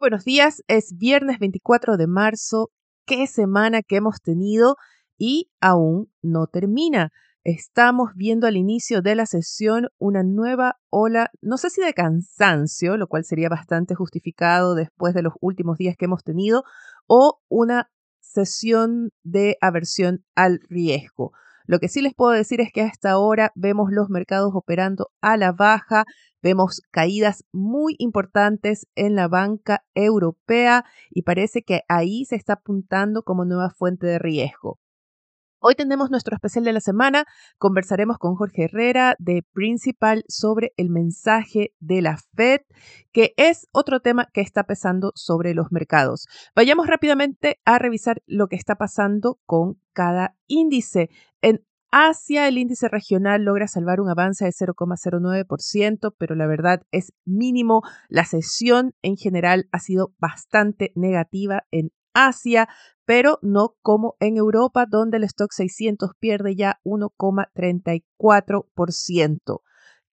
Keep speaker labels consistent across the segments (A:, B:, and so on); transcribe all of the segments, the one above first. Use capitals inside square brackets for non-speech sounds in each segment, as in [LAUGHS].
A: Buenos días, es viernes 24 de marzo, qué semana que hemos tenido y aún no termina. Estamos viendo al inicio de la sesión una nueva ola, no sé si de cansancio, lo cual sería bastante justificado después de los últimos días que hemos tenido, o una sesión de aversión al riesgo. Lo que sí les puedo decir es que hasta ahora vemos los mercados operando a la baja, vemos caídas muy importantes en la banca europea y parece que ahí se está apuntando como nueva fuente de riesgo. Hoy tenemos nuestro especial de la semana. Conversaremos con Jorge Herrera de Principal sobre el mensaje de la Fed, que es otro tema que está pesando sobre los mercados. Vayamos rápidamente a revisar lo que está pasando con cada índice. En Asia, el índice regional logra salvar un avance de 0,09%, pero la verdad es mínimo. La sesión en general ha sido bastante negativa en Asia, pero no como en Europa, donde el stock 600 pierde ya 1,34%.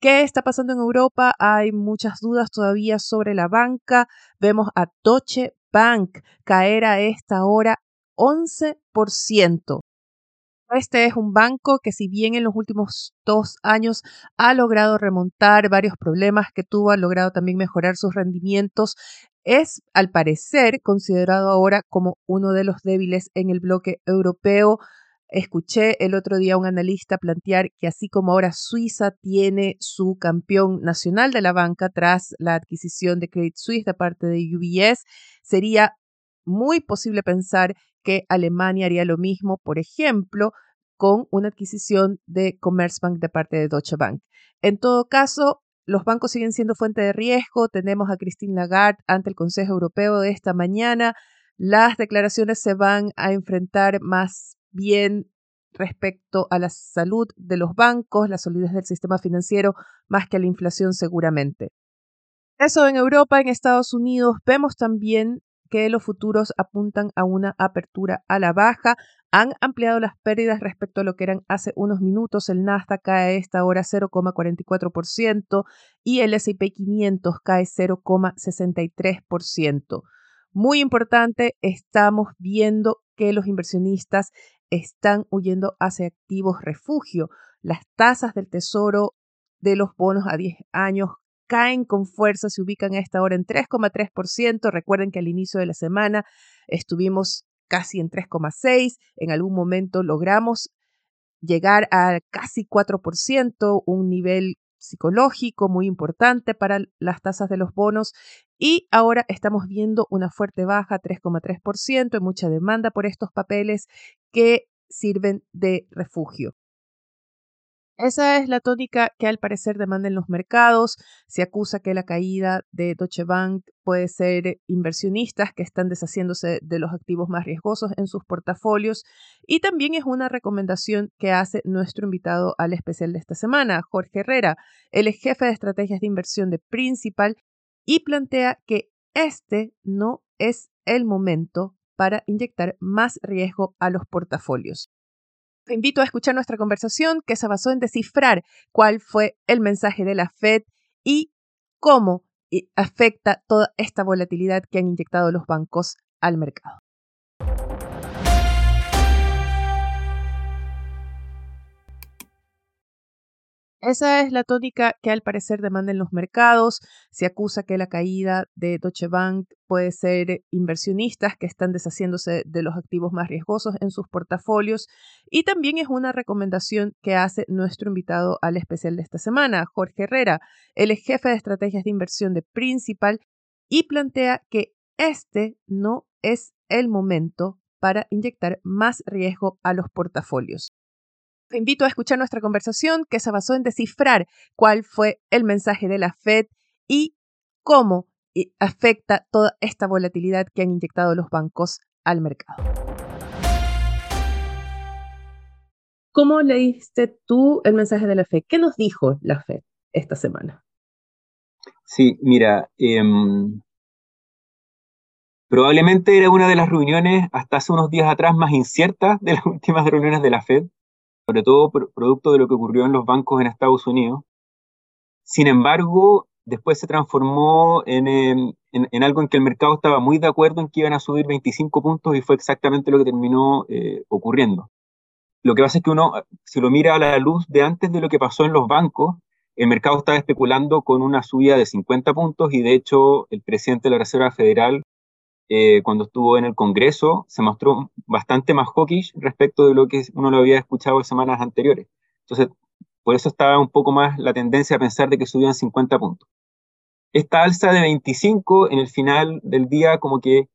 A: ¿Qué está pasando en Europa? Hay muchas dudas todavía sobre la banca. Vemos a Deutsche Bank caer a esta hora 11%. Este es un banco que si bien en los últimos dos años ha logrado remontar varios problemas que tuvo, ha logrado también mejorar sus rendimientos, es al parecer considerado ahora como uno de los débiles en el bloque europeo. Escuché el otro día a un analista plantear que así como ahora Suiza tiene su campeón nacional de la banca tras la adquisición de Credit Suisse de parte de UBS, sería muy posible pensar que Alemania haría lo mismo, por ejemplo, con una adquisición de Commerzbank de parte de Deutsche Bank. En todo caso, los bancos siguen siendo fuente de riesgo. Tenemos a Christine Lagarde ante el Consejo Europeo de esta mañana. Las declaraciones se van a enfrentar más bien respecto a la salud de los bancos, la solidez del sistema financiero, más que a la inflación seguramente. Eso en Europa, en Estados Unidos, vemos también que los futuros apuntan a una apertura a la baja. Han ampliado las pérdidas respecto a lo que eran hace unos minutos. El Nasdaq cae a esta hora 0,44% y el S&P 500 cae 0,63%. Muy importante, estamos viendo que los inversionistas están huyendo hacia activos refugio. Las tasas del tesoro de los bonos a 10 años caen con fuerza, se ubican a esta hora en 3,3%. Recuerden que al inicio de la semana estuvimos casi en 3,6%. En algún momento logramos llegar a casi 4%, un nivel psicológico muy importante para las tasas de los bonos y ahora estamos viendo una fuerte baja, 3,3%, hay mucha demanda por estos papeles que sirven de refugio. Esa es la tónica que al parecer demandan los mercados. Se acusa que la caída de Deutsche Bank puede ser inversionistas que están deshaciéndose de los activos más riesgosos en sus portafolios. Y también es una recomendación que hace nuestro invitado al especial de esta semana, Jorge Herrera. Él es jefe de estrategias de inversión de Principal y plantea que este no es el momento para inyectar más riesgo a los portafolios. Te invito a escuchar nuestra conversación que se basó en descifrar cuál fue el mensaje de la Fed y cómo eh, afecta toda esta volatilidad que han inyectado los bancos al mercado. Esa es la tónica que al parecer demandan los mercados. Se acusa que la caída de Deutsche Bank puede ser inversionistas que están deshaciéndose de los activos más riesgosos en sus portafolios. Y también es una recomendación que hace nuestro invitado al especial de esta semana, Jorge Herrera. Él es jefe de estrategias de inversión de Principal y plantea que este no es el momento para inyectar más riesgo a los portafolios. Te invito a escuchar nuestra conversación que se basó en descifrar cuál fue el mensaje de la Fed y cómo eh, afecta toda esta volatilidad que han inyectado los bancos al mercado. ¿Cómo leíste tú el mensaje de la FED? ¿Qué nos dijo la FED esta semana?
B: Sí, mira, em, probablemente era una de las reuniones hasta hace unos días atrás más inciertas de las [LAUGHS] últimas reuniones de la Fed, sobre todo producto de lo que ocurrió en los bancos en Estados Unidos. Sin embargo, después se transformó en, algo en que el mercado estaba muy de acuerdo en que iban a subir 25 puntos y fue exactamente lo que terminó eh, ocurriendo. Lo que pasa es que uno, si lo mira a la luz de antes de lo que pasó en los bancos, el mercado estaba especulando con una subida de 50 puntos y de hecho el presidente de la Reserva Federal, eh, cuando estuvo en el Congreso, se mostró bastante más hawkish respecto de lo que uno lo había escuchado en semanas anteriores. Entonces, por eso estaba un poco más la tendencia a pensar de que subían 50 puntos. Esta alza de 25 en el final del día como que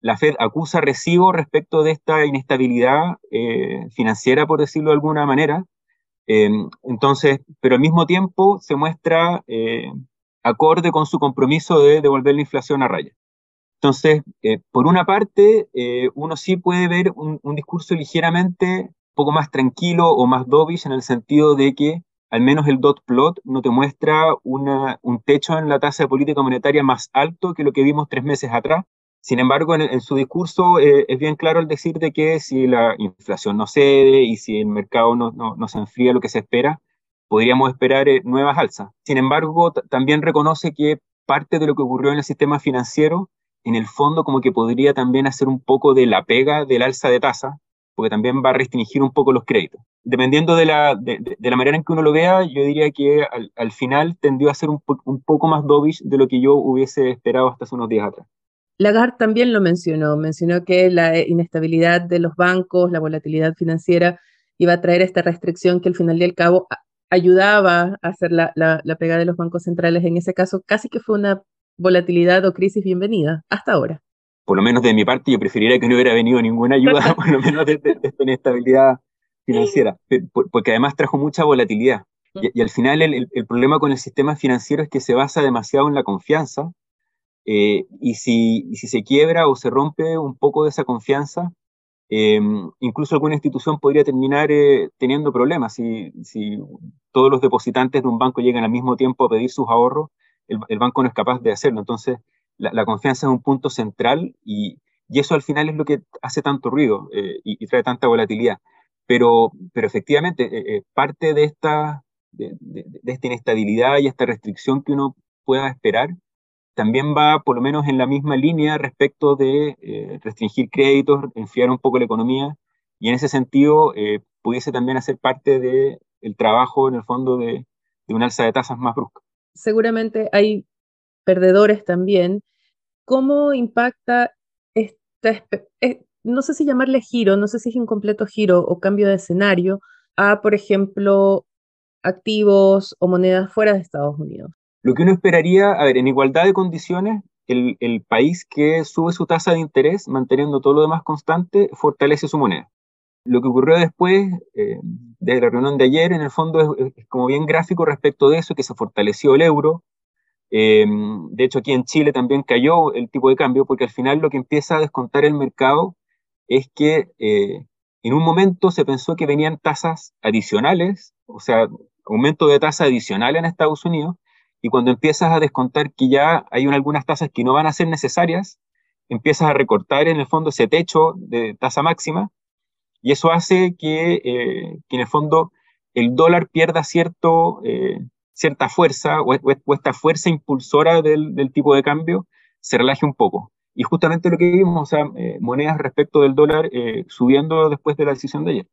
B: la Fed acusa recibo respecto de esta inestabilidad eh, financiera, por decirlo de alguna manera. Eh, entonces, pero al mismo tiempo se muestra eh, acorde con su compromiso de devolver la inflación a raya. Entonces, por una parte, uno sí puede ver un, un discurso ligeramente poco más tranquilo o más dovish en el sentido de que al menos el dot plot no te muestra un techo en la tasa de política monetaria más alto que lo que vimos tres meses atrás. Sin embargo, en, su discurso eh, es bien claro el decir de que si la inflación no cede y si el mercado no, no, se enfría lo que se espera, podríamos esperar eh, nuevas alzas. Sin embargo, también reconoce que parte de lo que ocurrió en el sistema financiero, en el fondo como que podría también hacer un poco de la pega del alza de tasa, porque también va a restringir un poco los créditos. Dependiendo de la, de, la manera en que uno lo vea, yo diría que al, final tendió a ser un, poco más dovish de lo que yo hubiese esperado hasta hace unos días atrás.
A: Lagarde también lo mencionó, mencionó que la inestabilidad de los bancos, la volatilidad financiera iba a traer esta restricción que al final y al cabo ayudaba a hacer la, la, la pega de los bancos centrales. En ese caso, casi que fue una volatilidad o crisis bienvenida hasta ahora
B: por lo menos de mi parte, yo preferiría que no hubiera venido ninguna ayuda, [LAUGHS] por lo menos de, esta inestabilidad financiera, porque además trajo mucha volatilidad. Y, al final el, problema con el sistema financiero es que se basa demasiado en la confianza, eh, y, si, si, se quiebra o se rompe un poco de esa confianza, em, incluso alguna institución podría terminar eh, teniendo problemas. Si, si, todos los depositantes de un banco llegan al mismo tiempo a pedir sus ahorros, el, el banco no es capaz de hacerlo. Entonces, la, confianza es un punto central y, eso al final es lo que hace tanto ruido eh, y, trae tanta volatilidad. Pero, pero efectivamente, eh, eh, parte de esta, de, esta inestabilidad y esta restricción que uno pueda esperar también va por lo menos en la misma línea respecto de restringir créditos, enfriar un poco la economía y en ese sentido pudiese también hacer parte del el trabajo en el fondo de, de un alza de tasas más brusca.
A: Seguramente hay perdedores también, ¿cómo impacta esta, eh, no sé si llamarle giro, no sé si es un completo giro o cambio de escenario a, por ejemplo, activos o monedas fuera de Estados Unidos?
B: Lo que uno esperaría, a ver, en igualdad de condiciones, el, país que sube su tasa de interés, manteniendo todo lo demás constante, fortalece su moneda. Lo que ocurrió después eh, de la reunión de ayer, en el fondo, es, como bien gráfico respecto de eso, que se fortaleció el euro, Em, de hecho, aquí en Chile también cayó el tipo de cambio porque al final lo que empieza a descontar el mercado es que eh, en un momento se pensó que venían tasas adicionales, o sea, aumento de tasa adicional en Estados Unidos, y cuando empiezas a descontar que ya hay algunas tasas que no van a ser necesarias, empiezas a recortar en el fondo ese techo de tasa máxima, y eso hace que, eh, que en el fondo el dólar pierda cierto, eh, cierta fuerza o, esta fuerza impulsora del, tipo de cambio se relaje un poco. Y justamente lo que vimos, o sea, eh, monedas respecto del dólar subiendo después de la decisión de ayer.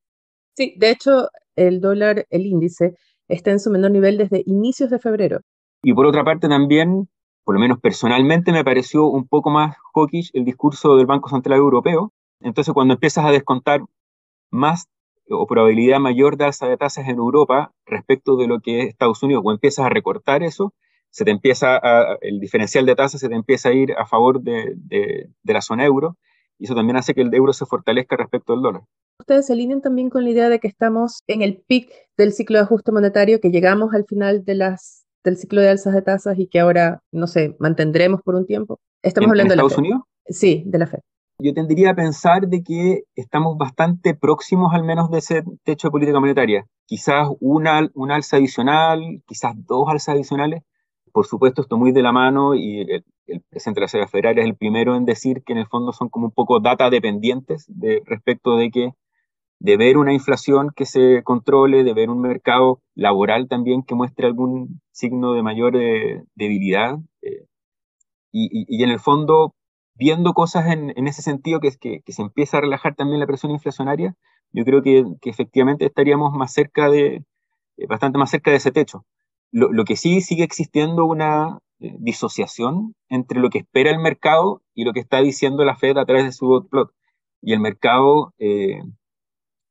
A: Sí, de hecho, el dólar, el índice, está en su menor nivel desde inicios de febrero.
B: Y por otra parte también, por lo menos personalmente, me pareció un poco más hawkish el discurso del Banco Central Europeo. Entonces, cuando empiezas a descontar más o probabilidad mayor de alza de tasas en Europa respecto de lo que es Estados Unidos, o empiezas a recortar eso, se te empieza a, el diferencial de tasas se te empieza a ir a favor de, de, la zona euro, y eso también hace que el euro se fortalezca respecto al dólar.
A: Ustedes se alinean también con la idea de que estamos en el pic del ciclo de ajuste monetario, que llegamos al final de las, del ciclo de alzas de tasas y que ahora, no sé, mantendremos por un tiempo.
B: Estamos hablando de Estados Unidos?
A: Sí, de la Fed.
B: Yo tendría a pensar de que estamos bastante próximos al menos de ese techo de política monetaria. Quizás una, una alza adicional, quizás dos alzas adicionales. Por supuesto, esto muy de la mano y el, presidente de la Reserva Federal es el primero en decir que en el fondo son como un poco data dependientes de, respecto de que de ver una inflación que se controle, de ver un mercado laboral también que muestre algún signo de mayor eh, debilidad. Eh, y, y, en el fondo, viendo cosas en, ese sentido, que, que, que, se empieza a relajar también la presión inflacionaria, yo creo que, efectivamente estaríamos más cerca de, eh, bastante más cerca de ese techo. Lo, que sí sigue existiendo una disociación entre lo que espera el mercado y lo que está diciendo la Fed a través de su plot. Y el mercado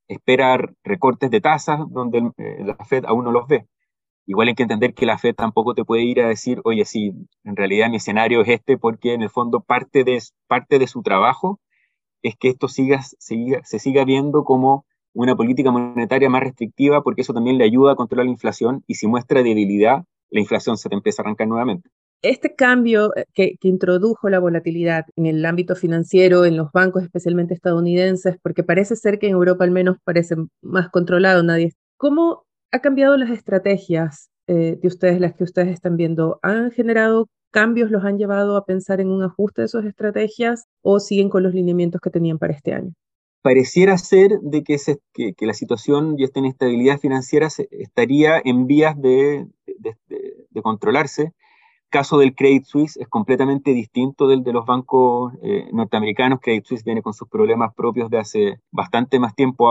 B: espera recortes de tasas donde eh, la Fed aún no los ve. Igual hay que entender que la Fed tampoco te puede ir a decir, oye, sí, en realidad mi escenario es este, porque en el fondo parte de, su trabajo es que esto siga, siga, se siga viendo como una política monetaria más restrictiva, porque eso también le ayuda a controlar la inflación y si muestra debilidad, la inflación se te empieza a arrancar nuevamente
A: este cambio eh, que, introdujo la volatilidad en el ámbito financiero, en los bancos especialmente estadounidenses, porque parece ser que en Europa al menos parece más controlado, nadie. ¿Cómo ha cambiado las estrategias eh, de ustedes, las que ustedes están viendo? ¿Han generado cambios, los han llevado a pensar en un ajuste de sus estrategias o siguen con los lineamientos que tenían para este año?
B: Pareciera ser de que, la situación y esta inestabilidad financiera estaría en vías de, de controlarse caso del Credit Suisse es completamente distinto del de los bancos eh, norteamericanos. Credit Suisse viene con sus problemas propios de hace bastante más tiempo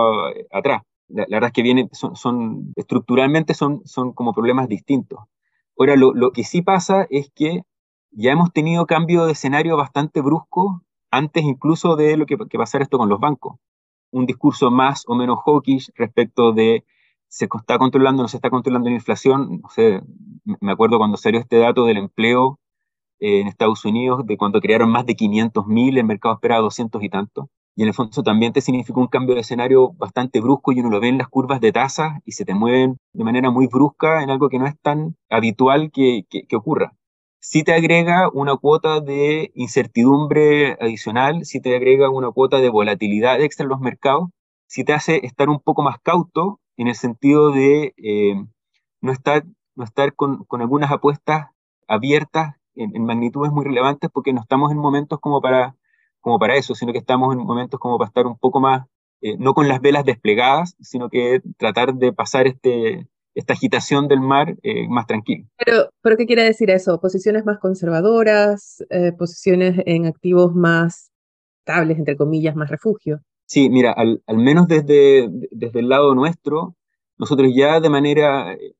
B: atrás. La, verdad es que viene, son, estructuralmente son, son como problemas distintos. Ahora, lo, lo, que sí pasa es que ya hemos tenido cambio de escenario bastante brusco antes incluso de lo que, que pasara esto con los bancos. Un discurso más o menos hawkish respecto de se está controlando, no se está controlando la inflación. No sé, me acuerdo cuando salió este dato del empleo eh, en Estados Unidos, de cuando crearon más de 500.000, el mercado esperaba 200 y tanto. Y en el fondo también te significó un cambio de escenario bastante brusco y uno lo ve en las curvas de tasas y se te mueven de manera muy brusca en algo que no es tan habitual que, que, ocurra. Si te agrega una cuota de incertidumbre adicional, si te agrega una cuota de volatilidad extra en los mercados, si te hace estar un poco más cauto en el sentido de eh, no estar, no estar con, con algunas apuestas abiertas en, magnitudes muy relevantes porque no estamos en momentos como para, como para eso, sino que estamos en momentos como para estar un poco más, eh, no con las velas desplegadas, sino que tratar de pasar este, esta agitación del mar eh, más tranquilo.
A: Pero, ¿Pero qué quiere decir eso? ¿Posiciones más conservadoras? ¿Posiciones en activos más estables, entre comillas, más refugio?
B: Sí, mira, al, menos desde, desde el lado nuestro, nosotros ya de manera, eh,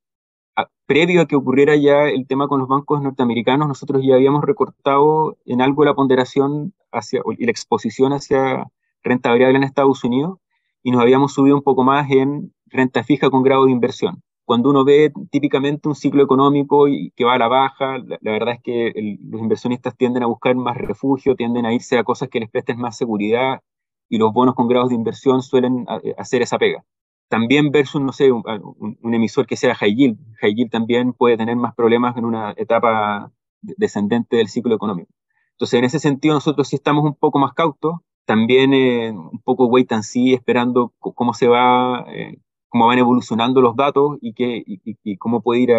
B: previo a que ocurriera ya el tema con los bancos norteamericanos, nosotros ya habíamos recortado en algo la ponderación hacia, y la exposición hacia renta variable en Estados Unidos y nos habíamos subido un poco más en renta fija con grado de inversión. Cuando uno ve típicamente un ciclo económico que va a la baja, la, verdad es que los inversionistas tienden a buscar más refugio, tienden a irse a cosas que les presten más seguridad y los bonos con grados de inversión suelen eh, hacer esa pega. También versus, no sé, un, emisor que sea high yield. High yield también puede tener más problemas en una etapa descendente del ciclo económico. Entonces, en ese sentido, nosotros sí estamos un poco más cautos, también eh, un poco wait and see, esperando cómo se va, eh, cómo van evolucionando los datos y, qué, y, cómo puede ir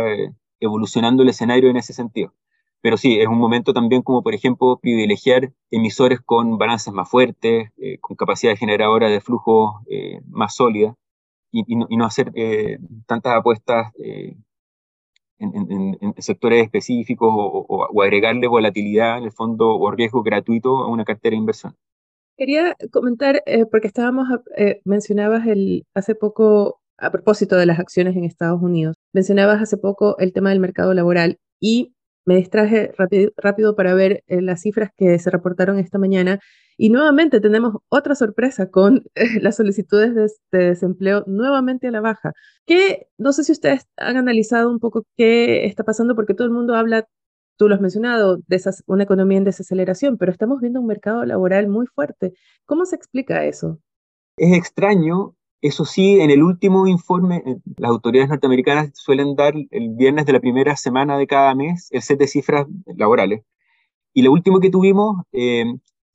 B: evolucionando el escenario en ese sentido. Pero sí, es un momento también como, por ejemplo, privilegiar emisores con balances más fuertes, eh, con capacidad generadora de flujo eh, más sólida y, no, hacer eh, tantas apuestas en, sectores específicos o, agregarle volatilidad en el fondo o riesgo gratuito a una cartera de inversión.
A: Quería comentar, porque estábamos, mencionabas hace poco, a propósito de las acciones en Estados Unidos, mencionabas hace poco el tema del mercado laboral y me distraje rápido, para ver eh, las cifras que se reportaron esta mañana y nuevamente tenemos otra sorpresa con eh, [LAUGHS] las solicitudes de, desempleo nuevamente a la baja. Que no sé si ustedes han analizado un poco qué está pasando porque todo el mundo habla, tú lo has mencionado, de una economía en desaceleración, pero estamos viendo un mercado laboral muy fuerte. ¿Cómo se explica eso?
B: Es extraño eso sí, en el último informe, eh, las autoridades norteamericanas suelen dar el viernes de la primera semana de cada mes el set de cifras laborales. Y lo último que tuvimos, eh,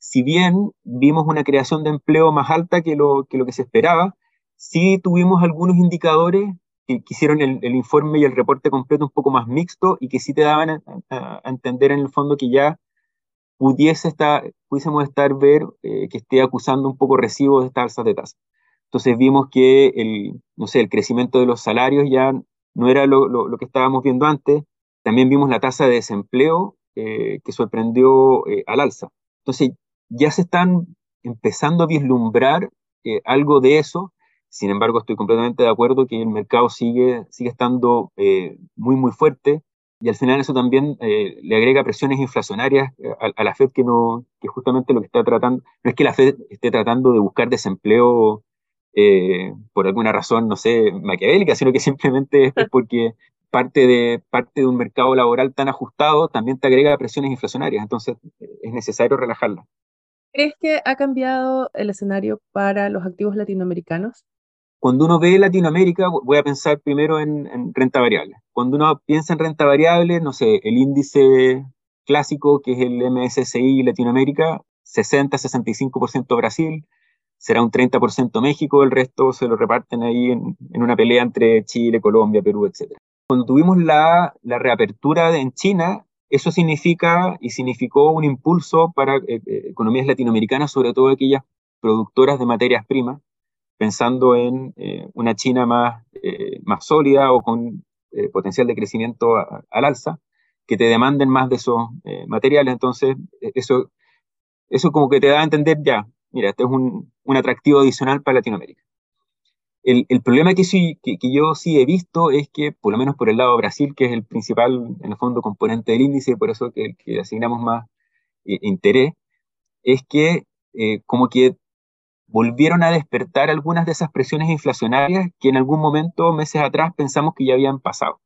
B: si bien vimos una creación de empleo más alta que lo que, lo que se esperaba, sí tuvimos algunos indicadores que, hicieron el, informe y el reporte completo un poco más mixto y que sí te daban a, entender en el fondo que ya pudiese estar, pudiésemos estar ver eh, que esté acusando un poco recibo de estas alzas de tasa. Entonces vimos que el, no sé, el crecimiento de los salarios ya no era lo, lo, que estábamos viendo antes. También vimos la tasa de desempleo eh, que sorprendió eh, al alza. Entonces ya se están empezando a vislumbrar algo de eso. Sin embargo, estoy completamente de acuerdo que el mercado sigue, sigue estando eh, muy, muy fuerte. Y al final eso también eh, le agrega presiones inflacionarias eh, a, la Fed que, no, que justamente lo que está tratando, no es que la Fed esté tratando de buscar desempleo por alguna razón, no sé, maquiavélica, sino que simplemente es porque parte de, parte de un mercado laboral tan ajustado también te agrega presiones inflacionarias, entonces es necesario relajarla.
A: ¿Crees que ha cambiado el escenario para los activos latinoamericanos?
B: Cuando uno ve Latinoamérica, voy a pensar primero en, renta variable. Cuando uno piensa en renta variable, no sé, el índice clásico, que es el MSCI Latinoamérica, 60-65% Brasil, será un 30% México, el resto se lo reparten ahí en, una pelea entre Chile, Colombia, Perú, etc. Cuando tuvimos la, reapertura en China, eso significa y significó un impulso para eh, eh, economías latinoamericanas, sobre todo aquellas productoras de materias primas, pensando en eh, una China más, más sólida o con potencial de crecimiento al alza, que te demanden más de esos materiales. Entonces, eso, eso como que te da a entender ya, mira, este es un, un atractivo adicional para Latinoamérica. El, problema que, sí, que, yo sí he visto es que, por lo menos por el lado de Brasil, que es el principal, en el fondo, componente del índice, por eso que, que asignamos más interés, es que como que volvieron a despertar algunas de esas presiones inflacionarias que en algún momento, meses atrás, pensamos que ya habían pasado.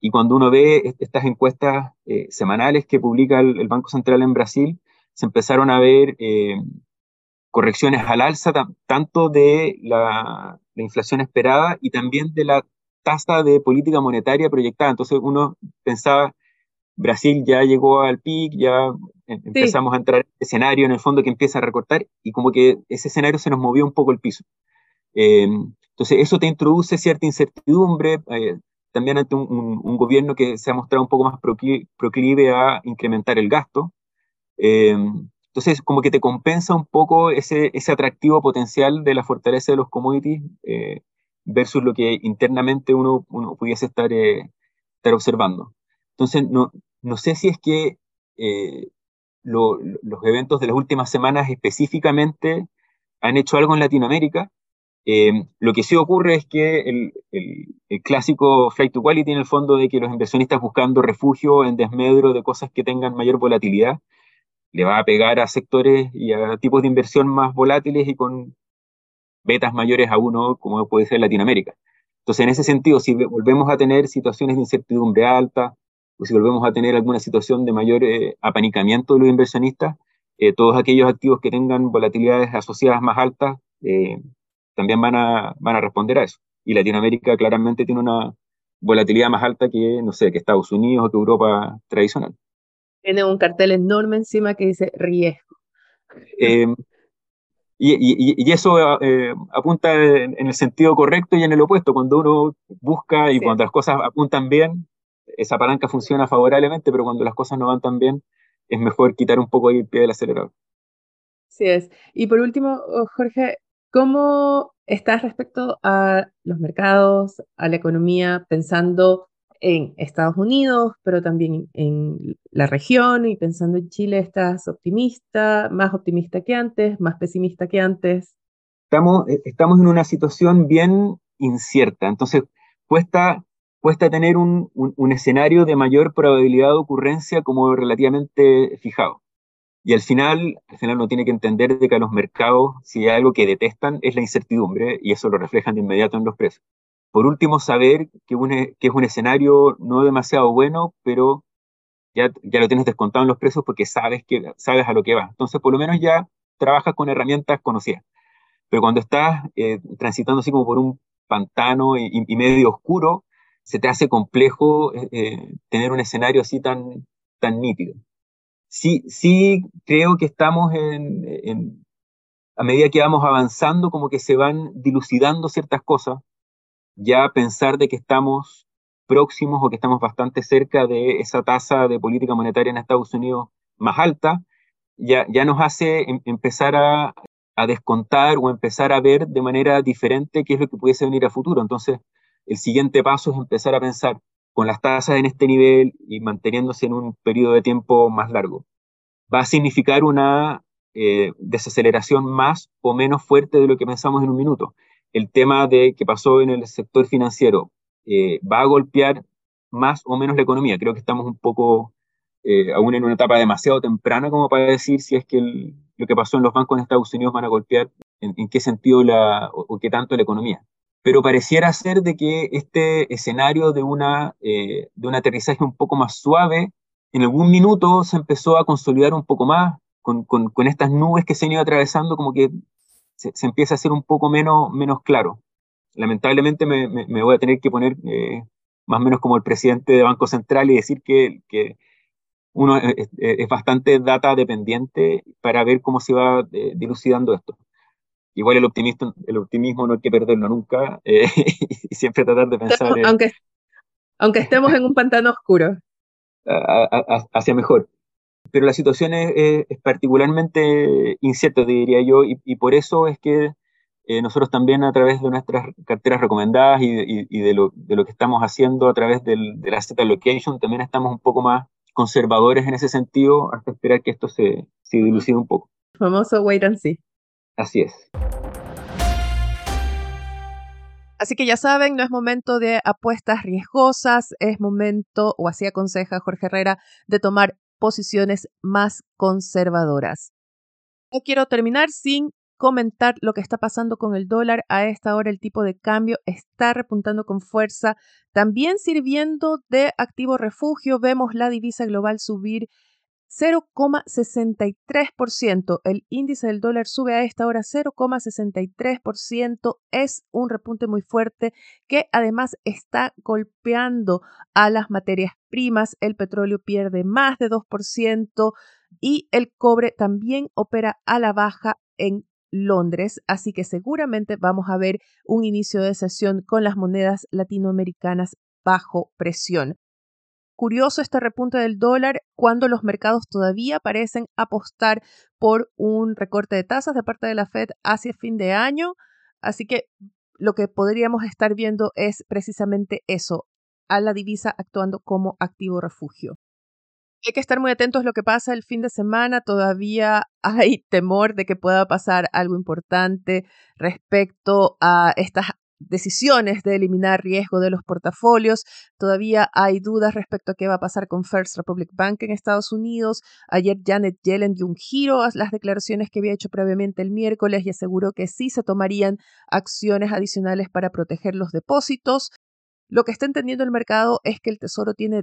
B: Y cuando uno ve estas encuestas eh, semanales que publica el, Banco Central en Brasil, se empezaron a ver eh, correcciones al alza tanto de la, la, inflación esperada y también de la tasa de política monetaria proyectada. Entonces uno pensaba, Brasil ya llegó al pic, ya empezamos a entrar en escenario en el fondo que empieza a recortar y como que ese escenario se nos movió un poco el piso. Eh, entonces eso te introduce cierta incertidumbre, eh, también ante un, gobierno que se ha mostrado un poco más proclive a incrementar el gasto. Eh, entonces como que te compensa un poco ese, ese atractivo potencial de la fortaleza de los commodities versus lo que internamente uno, uno pudiese estar, estar observando. Entonces no, no sé si es que los eventos de las últimas semanas específicamente han hecho algo en Latinoamérica. Eh, lo que sí ocurre es que el, clásico flight to quality en el fondo de que los inversionistas buscando refugio en desmedro de cosas que tengan mayor volatilidad, le va a pegar a sectores y a tipos de inversión más volátiles y con betas mayores a uno, como puede ser Latinoamérica. Entonces, en ese sentido, si volvemos a tener situaciones de incertidumbre alta, o si volvemos a tener alguna situación de mayor eh, apanicamiento de los inversionistas, eh, todos aquellos activos que tengan volatilidades asociadas más altas eh, también van a, van a responder a eso. Y Latinoamérica claramente tiene una volatilidad más alta que, no sé, que Estados Unidos o que Europa tradicional.
A: Tiene un cartel enorme encima que dice riesgo.
B: Y, y, eso apunta en, el sentido correcto y en el opuesto. Cuando uno busca y cuando las cosas apuntan bien, esa palanca funciona favorablemente, pero cuando las cosas no van tan bien, es mejor quitar un poco ahí el pie del acelerador.
A: Sí es. Y por último, oh, Jorge, ¿cómo estás respecto a los mercados, a la economía, pensando en Estados Unidos, pero también en la región y pensando en Chile, ¿estás optimista, más optimista que antes, más pesimista que antes?
B: Estamos, eh, estamos en una situación bien incierta, entonces cuesta cuesta tener un, un, escenario de mayor probabilidad de ocurrencia como relativamente fijado. Y al final, al final uno tiene que entender de que a los mercados, si hay algo que detestan, es la incertidumbre, y eso lo reflejan de inmediato en los precios. Por último, saber que, que es un escenario no demasiado bueno, pero ya, ya lo tienes descontado en los precios porque sabes, que, sabes a lo que va. Entonces, por lo menos ya trabajas con herramientas conocidas. Pero cuando estás eh, transitando así como por un pantano y medio oscuro, se te hace complejo eh, eh, tener un escenario así tan, tan nítido. sí, sí creo que estamos en, a medida que vamos avanzando, como que se van dilucidando ciertas cosas, ya pensar de que estamos próximos o que estamos bastante cerca de esa tasa de política monetaria en Estados Unidos más alta, ya, nos hace em, empezar a, a descontar o empezar a ver de manera diferente qué es lo que pudiese venir a futuro. Entonces, el siguiente paso es empezar a pensar con las tasas en este nivel y manteniéndose en un periodo de tiempo más largo. Va a significar una eh, desaceleración más o menos fuerte de lo que pensamos en un minuto. El tema de que pasó en el sector financiero eh, va a golpear más o menos la economía. Creo que estamos un poco eh, aún en una etapa demasiado temprana como para decir si es que lo que pasó en los bancos en Estados Unidos van a golpear en, qué sentido o, qué tanto la economía. Pero pareciera ser de que este escenario de, una, de un aterrizaje un poco más suave en algún minuto se empezó a consolidar un poco más, con, con, estas nubes que se han ido atravesando, como que se, empieza a hacer un poco menos, menos claro. Lamentablemente me, me, voy a tener que poner eh, más o menos como el presidente de Banco Central y decir que, que uno es, bastante data dependiente para ver cómo se va eh, dilucidando esto. Igual el optimismo, el optimismo no hay que perderlo nunca eh, [LAUGHS] y siempre tratar de pensar...
A: aunque, aunque estemos en un pantano oscuro. [LAUGHS]
B: hacia mejor pero la situación es, particularmente incierta, diría yo, y, por eso es que eh, nosotros también a través de nuestras carteras recomendadas y, de, lo, que estamos haciendo a través del, de la Z Location, también estamos un poco más conservadores en ese sentido hasta esperar que esto se, se dilucide un poco.
A: Famoso wait and see.
B: Así es.
A: Así que ya saben, no es momento de apuestas riesgosas, es momento, o así aconseja Jorge Herrera, de tomar posiciones más conservadoras. No quiero terminar sin comentar lo que está pasando con el dólar. A esta hora el tipo de cambio está repuntando con fuerza, también sirviendo de activo refugio. Vemos la divisa global subir 0,63%. El índice del dólar sube a esta hora 0,63%. Es un repunte muy fuerte que además está golpeando a las materias primas. El petróleo pierde más de 2% y el cobre también opera a la baja en Londres, así que seguramente vamos a ver un inicio de sesión con las monedas latinoamericanas bajo presión curioso este repunte del dólar cuando los mercados todavía parecen apostar por un recorte de tasas de parte de la Fed hacia fin de año. Así que lo que podríamos estar viendo es precisamente eso, a la divisa actuando como activo refugio. Hay que estar muy atentos a lo que pasa el fin de semana. Todavía [LAUGHS] hay temor de que pueda pasar algo importante respecto a estas decisiones de eliminar riesgo de los portafolios. Todavía hay dudas respecto a qué va a pasar con First Republic Bank en Estados Unidos. Ayer Janet Yellen dio un giro a las declaraciones que había hecho previamente el miércoles y aseguró que sí se tomarían acciones adicionales para proteger los depósitos. Lo que está entendiendo el mercado es que el Tesoro tiene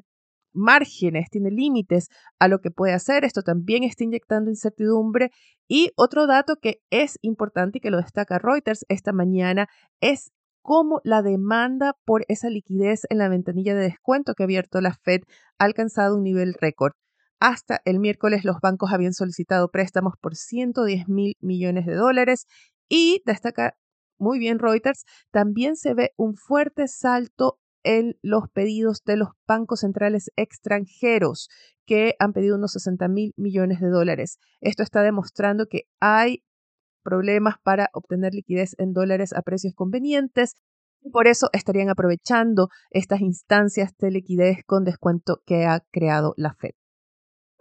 A: márgenes, tiene límites a lo que puede hacer. Esto también está inyectando incertidumbre. Y otro dato que es importante y que lo destaca Reuters esta mañana es cómo la demanda por esa liquidez en la ventanilla de descuento que ha abierto la Fed ha alcanzado un nivel récord. Hasta el miércoles los bancos habían solicitado préstamos por 110 mil millones de dólares y destaca muy bien Reuters, también se ve un fuerte salto en los pedidos de los bancos centrales extranjeros que han pedido unos 60 mil millones de dólares. Esto está demostrando que hay problemas para obtener liquidez en dólares a precios convenientes. Y por eso estarían aprovechando estas instancias de liquidez con descuento que ha creado la Fed.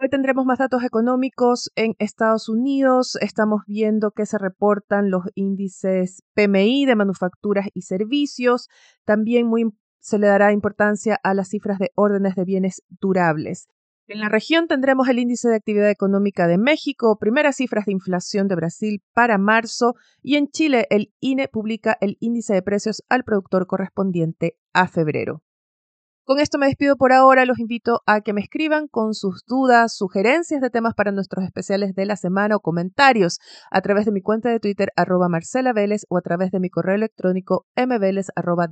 A: Hoy tendremos más datos económicos en Estados Unidos. Estamos viendo que se reportan los índices PMI de manufacturas y servicios. También muy, se le dará importancia a las cifras de órdenes de bienes durables. En la región tendremos el índice de actividad económica de México, primeras cifras de inflación de Brasil para marzo y en Chile el INE publica el índice de precios al productor correspondiente a febrero. Con esto me despido por ahora, los invito a que me escriban con sus dudas, sugerencias de temas para nuestros especiales de la semana o comentarios a través de mi cuenta de Twitter arroba o a través de mi correo electrónico mveles arroba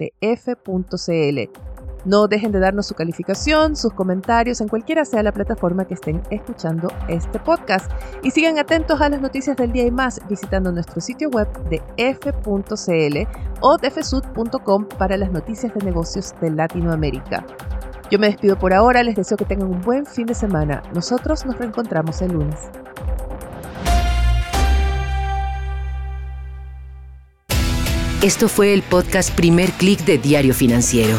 A: No dejen de darnos su calificación, sus comentarios en cualquiera sea la plataforma que estén escuchando este podcast. Y sigan atentos a las noticias del día y más visitando nuestro sitio web de f.cl o defesud.com para las noticias de negocios de Latinoamérica. Yo me despido por ahora, les deseo que tengan un buen fin de semana. Nosotros nos reencontramos el lunes.
C: Esto fue el podcast Primer Click de Diario Financiero.